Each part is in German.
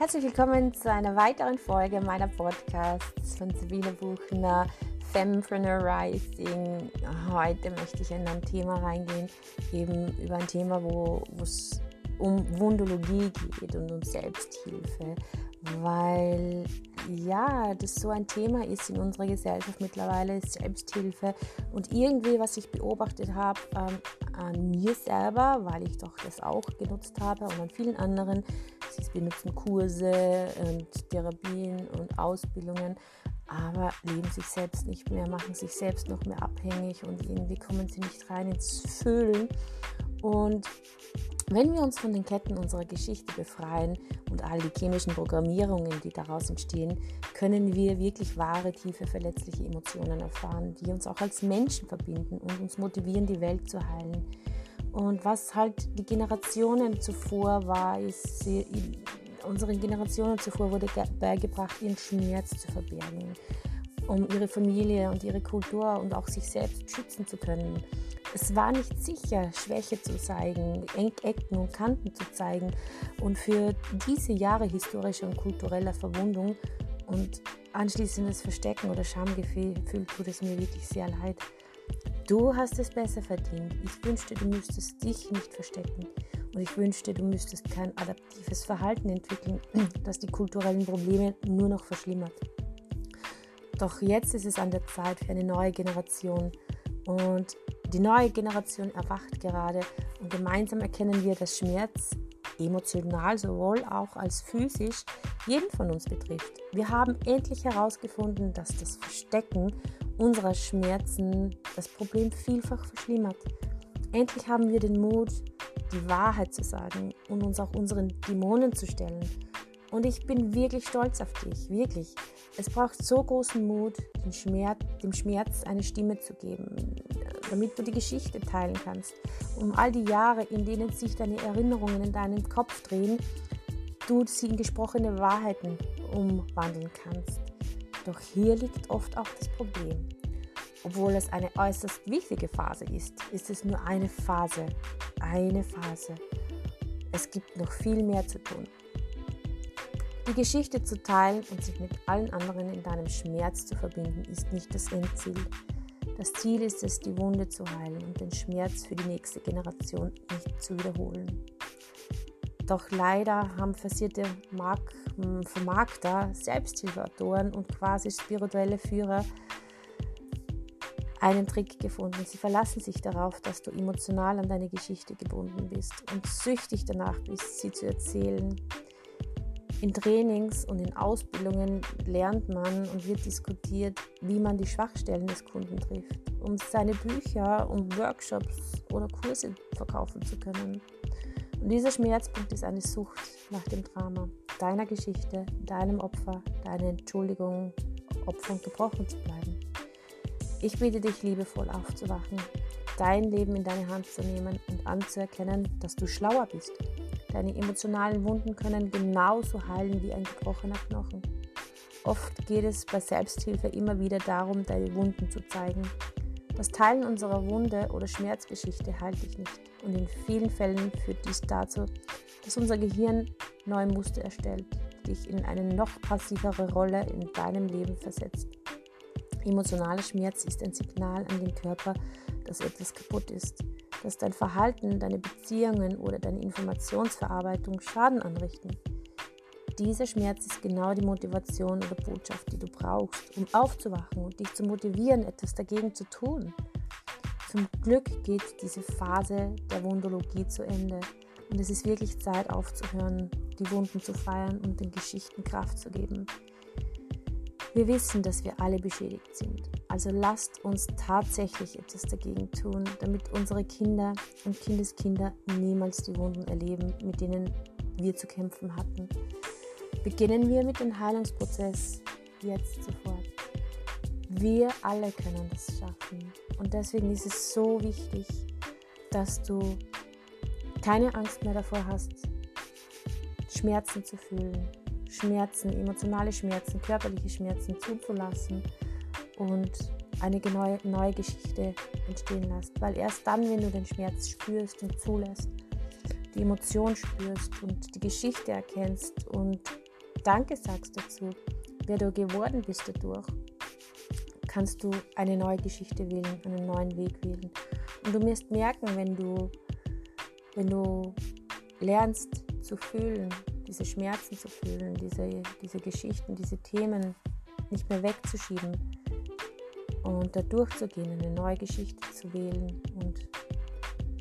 Herzlich willkommen zu einer weiteren Folge meiner Podcasts von Sabine Buchner, Fempreneur Rising. Heute möchte ich in ein Thema reingehen, eben über ein Thema, wo es um Wundologie geht und um Selbsthilfe, weil ja, das so ein Thema ist in unserer Gesellschaft mittlerweile, Selbsthilfe und irgendwie, was ich beobachtet habe ähm, an mir selber, weil ich doch das auch genutzt habe und an vielen anderen, Sie benutzen Kurse und Therapien und Ausbildungen, aber leben sich selbst nicht mehr, machen sich selbst noch mehr abhängig und irgendwie kommen sie nicht rein ins Fühlen. Und wenn wir uns von den Ketten unserer Geschichte befreien und all die chemischen Programmierungen, die daraus entstehen, können wir wirklich wahre, tiefe, verletzliche Emotionen erfahren, die uns auch als Menschen verbinden und uns motivieren, die Welt zu heilen. Und was halt die Generationen zuvor war, ist, unseren Generationen zuvor wurde beigebracht, ihren Schmerz zu verbergen, um ihre Familie und ihre Kultur und auch sich selbst schützen zu können. Es war nicht sicher, Schwäche zu zeigen, Ecken und Kanten zu zeigen. Und für diese Jahre historischer und kultureller Verwundung und anschließendes Verstecken oder Schamgefühl tut es mir wirklich sehr leid. Du hast es besser verdient. Ich wünschte, du müsstest dich nicht verstecken. Und ich wünschte, du müsstest kein adaptives Verhalten entwickeln, das die kulturellen Probleme nur noch verschlimmert. Doch jetzt ist es an der Zeit für eine neue Generation. Und die neue Generation erwacht gerade und gemeinsam erkennen wir, dass Schmerz emotional sowohl auch als physisch jeden von uns betrifft. Wir haben endlich herausgefunden, dass das Verstecken unserer Schmerzen das Problem vielfach verschlimmert. Endlich haben wir den Mut, die Wahrheit zu sagen und uns auch unseren Dämonen zu stellen. Und ich bin wirklich stolz auf dich, wirklich. Es braucht so großen Mut, dem Schmerz, dem Schmerz eine Stimme zu geben, damit du die Geschichte teilen kannst. Um all die Jahre, in denen sich deine Erinnerungen in deinem Kopf drehen, du sie in gesprochene Wahrheiten umwandeln kannst. Doch hier liegt oft auch das Problem. Obwohl es eine äußerst wichtige Phase ist, ist es nur eine Phase. Eine Phase. Es gibt noch viel mehr zu tun. Die Geschichte zu teilen und sich mit allen anderen in deinem Schmerz zu verbinden, ist nicht das Endziel. Das Ziel ist es, die Wunde zu heilen und den Schmerz für die nächste Generation nicht zu wiederholen. Doch leider haben versierte Mark Vermarkter, Selbsthilfeautoren und quasi spirituelle Führer einen Trick gefunden. Sie verlassen sich darauf, dass du emotional an deine Geschichte gebunden bist und süchtig danach bist, sie zu erzählen. In Trainings und in Ausbildungen lernt man und wird diskutiert, wie man die Schwachstellen des Kunden trifft, um seine Bücher und Workshops oder Kurse verkaufen zu können. Und dieser Schmerzpunkt ist eine Sucht nach dem Drama, deiner Geschichte, deinem Opfer, deine Entschuldigung, Opfer und gebrochen zu bleiben. Ich bitte dich liebevoll aufzuwachen, dein Leben in deine Hand zu nehmen und anzuerkennen, dass du schlauer bist. Deine emotionalen Wunden können genauso heilen wie ein gebrochener Knochen. Oft geht es bei Selbsthilfe immer wieder darum, deine Wunden zu zeigen. Das Teilen unserer Wunde oder Schmerzgeschichte heilt dich nicht und in vielen Fällen führt dies dazu, dass unser Gehirn neue Muster erstellt, dich in eine noch passivere Rolle in deinem Leben versetzt. Emotionaler Schmerz ist ein Signal an den Körper, dass etwas kaputt ist, dass dein Verhalten, deine Beziehungen oder deine Informationsverarbeitung Schaden anrichten. Dieser Schmerz ist genau die Motivation oder Botschaft, die du brauchst, um aufzuwachen und dich zu motivieren, etwas dagegen zu tun. Zum Glück geht diese Phase der Wundologie zu Ende und es ist wirklich Zeit aufzuhören, die Wunden zu feiern und den Geschichten Kraft zu geben. Wir wissen, dass wir alle beschädigt sind, also lasst uns tatsächlich etwas dagegen tun, damit unsere Kinder und Kindeskinder niemals die Wunden erleben, mit denen wir zu kämpfen hatten. Beginnen wir mit dem Heilungsprozess jetzt sofort. Wir alle können das schaffen. Und deswegen ist es so wichtig, dass du keine Angst mehr davor hast, Schmerzen zu fühlen, Schmerzen, emotionale Schmerzen, körperliche Schmerzen zuzulassen und eine neue, neue Geschichte entstehen lässt. Weil erst dann, wenn du den Schmerz spürst und zulässt, die Emotion spürst und die Geschichte erkennst und Danke sagst dazu, wer du geworden bist dadurch, kannst du eine neue Geschichte wählen, einen neuen Weg wählen. Und du wirst merken, wenn du, wenn du lernst zu fühlen, diese Schmerzen zu fühlen, diese, diese Geschichten, diese Themen nicht mehr wegzuschieben und da durchzugehen, eine neue Geschichte zu wählen und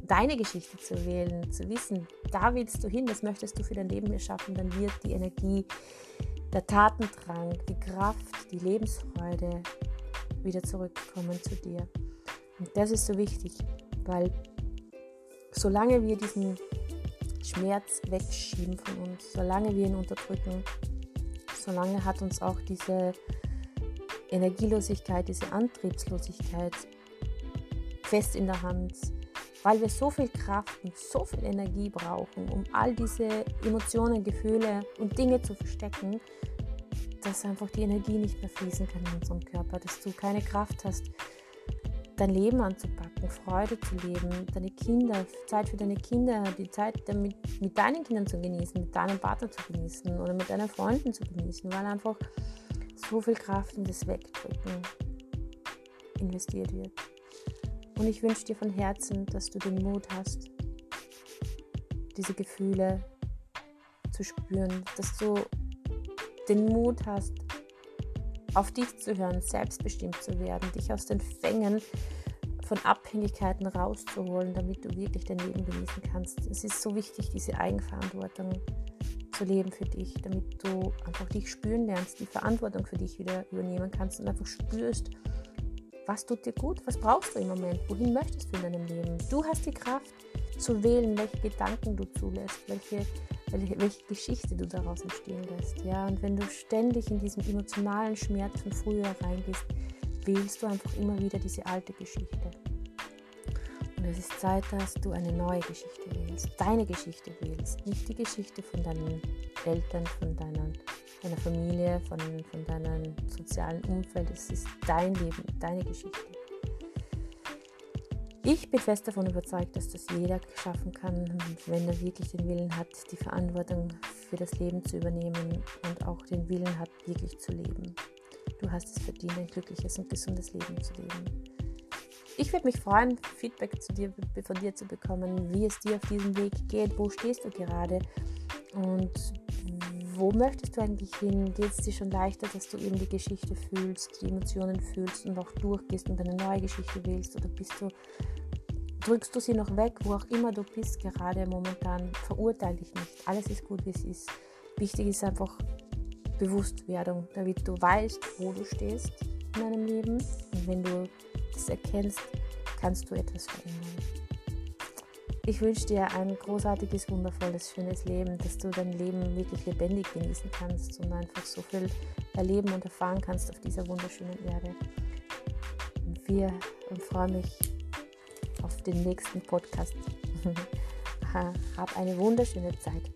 deine Geschichte zu wählen, zu wissen, da willst du hin, das möchtest du für dein Leben erschaffen, dann wird die Energie, der Tatendrang, die Kraft, die Lebensfreude wieder zurückkommen zu dir. Und das ist so wichtig, weil solange wir diesen Schmerz wegschieben von uns, solange wir ihn unterdrücken, solange hat uns auch diese Energielosigkeit, diese Antriebslosigkeit fest in der Hand, weil wir so viel Kraft und so viel Energie brauchen, um all diese Emotionen, Gefühle und Dinge zu verstecken, dass einfach die Energie nicht mehr fließen kann in unserem Körper, dass du keine Kraft hast, dein Leben anzupacken, Freude zu leben, deine Kinder, Zeit für deine Kinder, die Zeit damit, mit deinen Kindern zu genießen, mit deinem Partner zu genießen oder mit deinen Freunden zu genießen, weil einfach so viel Kraft in das Wegdrücken investiert wird. Und ich wünsche dir von Herzen, dass du den Mut hast, diese Gefühle zu spüren, dass du den Mut hast, auf dich zu hören, selbstbestimmt zu werden, dich aus den Fängen von Abhängigkeiten rauszuholen, damit du wirklich dein Leben genießen kannst. Es ist so wichtig, diese Eigenverantwortung zu leben für dich, damit du einfach dich spüren lernst, die Verantwortung für dich wieder übernehmen kannst und einfach spürst, was tut dir gut, was brauchst du im Moment, wohin möchtest du in deinem Leben. Du hast die Kraft zu wählen, welche Gedanken du zulässt, welche welche, welche Geschichte du daraus entstehen lässt. Ja? Und wenn du ständig in diesen emotionalen Schmerz von früher reingehst, wählst du einfach immer wieder diese alte Geschichte. Und es ist Zeit, dass du eine neue Geschichte wählst, deine Geschichte wählst, nicht die Geschichte von deinen Eltern, von deiner, deiner Familie, von, von deinem sozialen Umfeld. Es ist dein Leben, deine Geschichte. Ich bin fest davon überzeugt, dass das jeder schaffen kann, wenn er wirklich den Willen hat, die Verantwortung für das Leben zu übernehmen und auch den Willen hat, wirklich zu leben. Du hast es verdient, ein glückliches und gesundes Leben zu leben. Ich würde mich freuen, Feedback zu dir, von dir zu bekommen, wie es dir auf diesem Weg geht, wo stehst du gerade und wo möchtest du eigentlich hin? Geht es dir schon leichter, dass du eben die Geschichte fühlst, die Emotionen fühlst und auch durchgehst und eine neue Geschichte wählst? Oder bist du, drückst du sie noch weg, wo auch immer du bist, gerade momentan? Verurteile dich nicht. Alles ist gut, wie es ist. Wichtig ist einfach Bewusstwerdung, damit du weißt, wo du stehst in deinem Leben. Und wenn du das erkennst, kannst du etwas verändern. Ich wünsche dir ein großartiges, wundervolles, schönes Leben, dass du dein Leben wirklich lebendig genießen kannst und einfach so viel erleben und erfahren kannst auf dieser wunderschönen Erde. Wir und freue mich auf den nächsten Podcast. Hab eine wunderschöne Zeit.